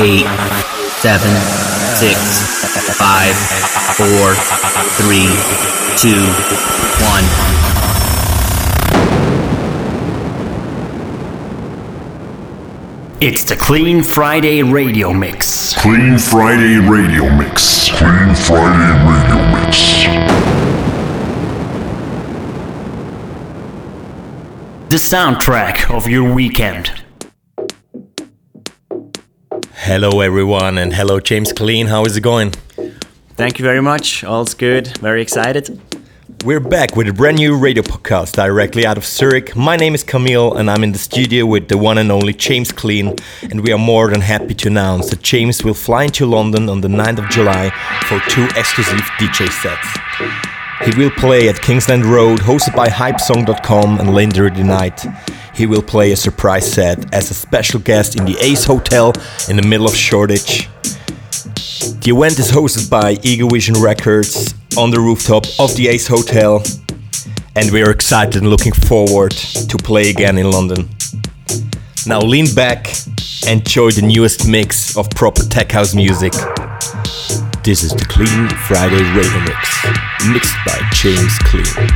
eight, seven, six, five, four, three, two, one. It's the Clean Friday Radio Mix. Clean Friday Radio Mix. Clean Friday Radio Mix. The soundtrack of your weekend. Hello, everyone, and hello, James Clean. How is it going? Thank you very much. All's good. Very excited. We're back with a brand new radio podcast directly out of Zurich. My name is Camille, and I'm in the studio with the one and only James Clean. And we are more than happy to announce that James will fly into London on the 9th of July for two exclusive DJ sets. He will play at Kingsland Road, hosted by Hypesong.com and Later the Night. He will play a surprise set as a special guest in the Ace Hotel in the middle of Shoreditch. The event is hosted by Ego Vision Records on the rooftop of the Ace Hotel, and we are excited and looking forward to play again in London. Now lean back, and enjoy the newest mix of proper tech house music. This is the Clean Friday Radio Mix, mixed by James Clean.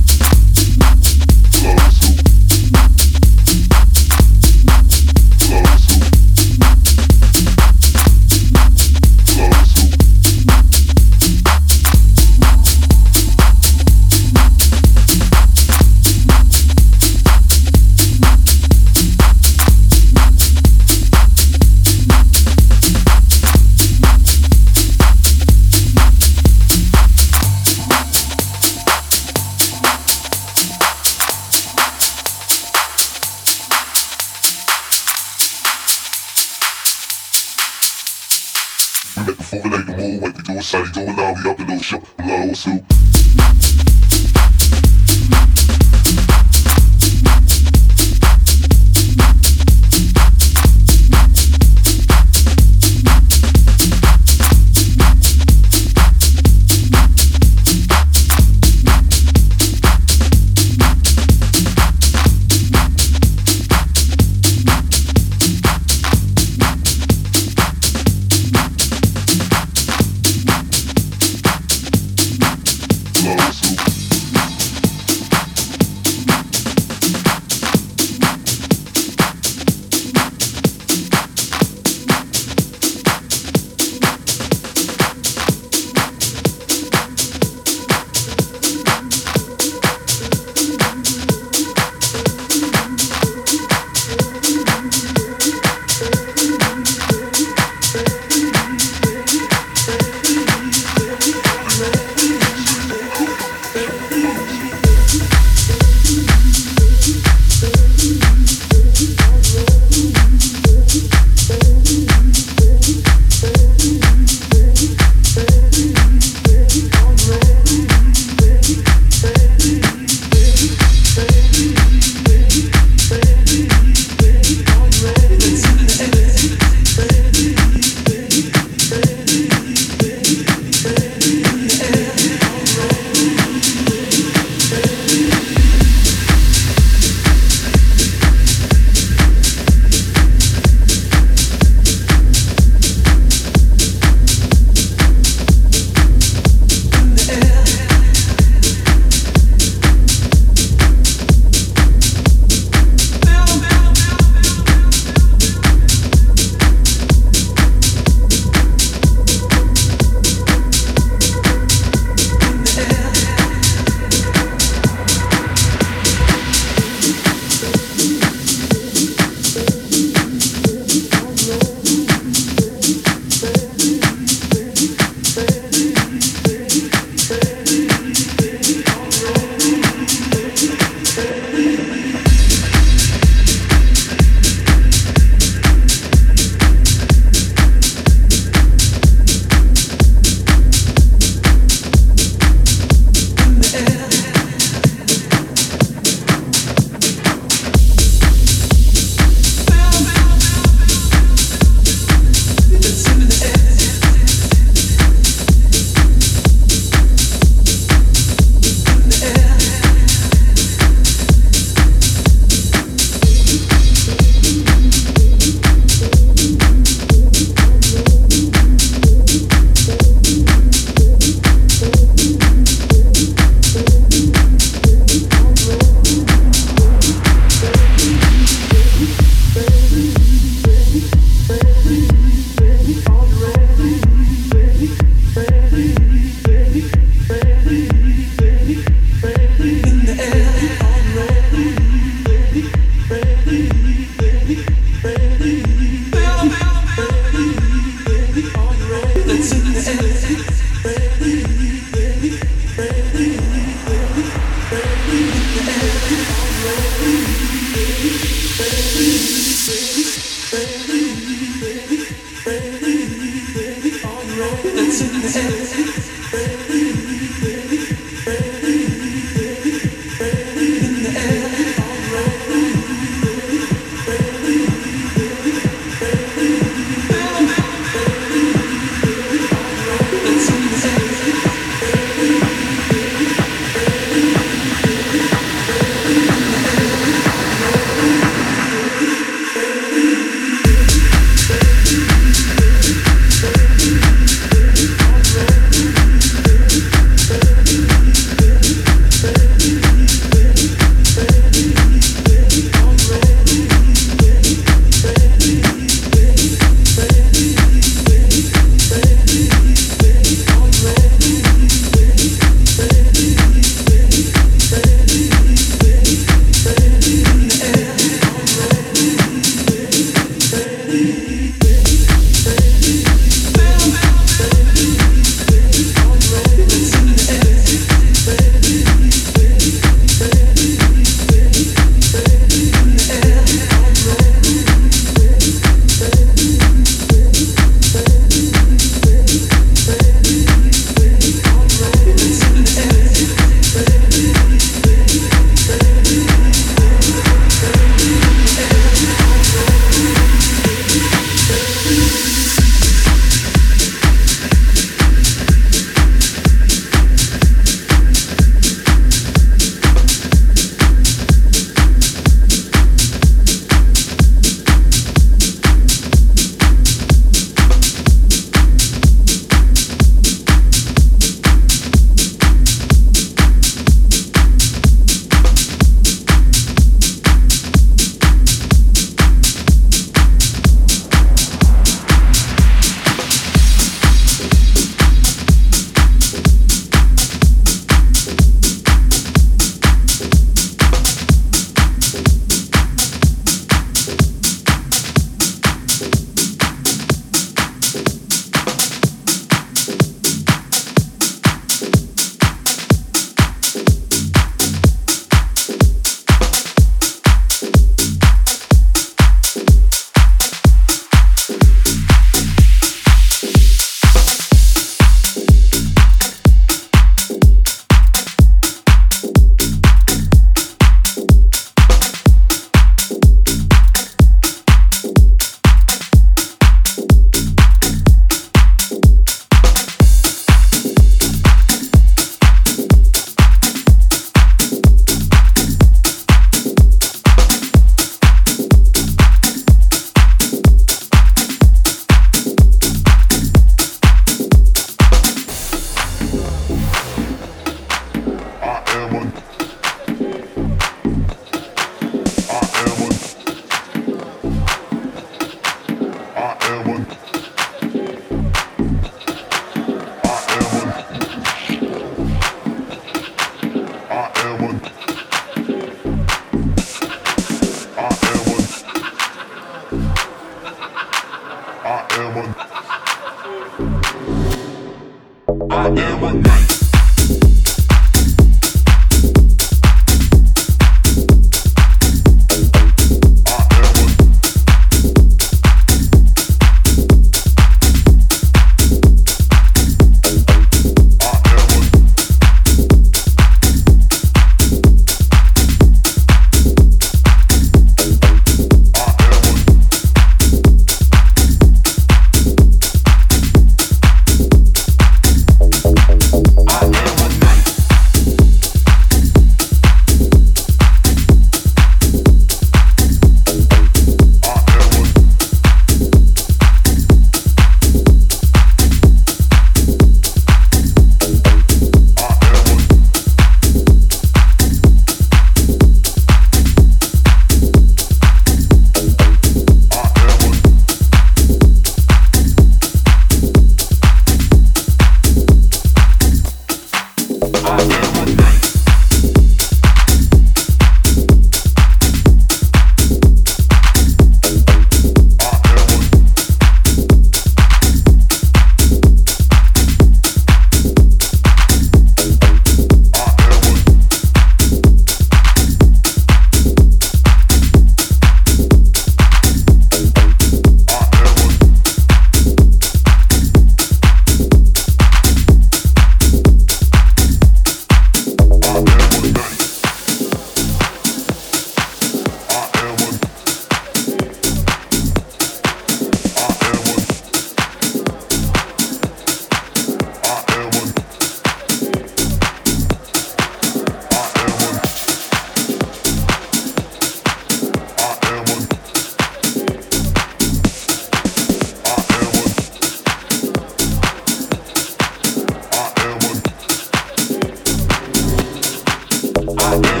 Thank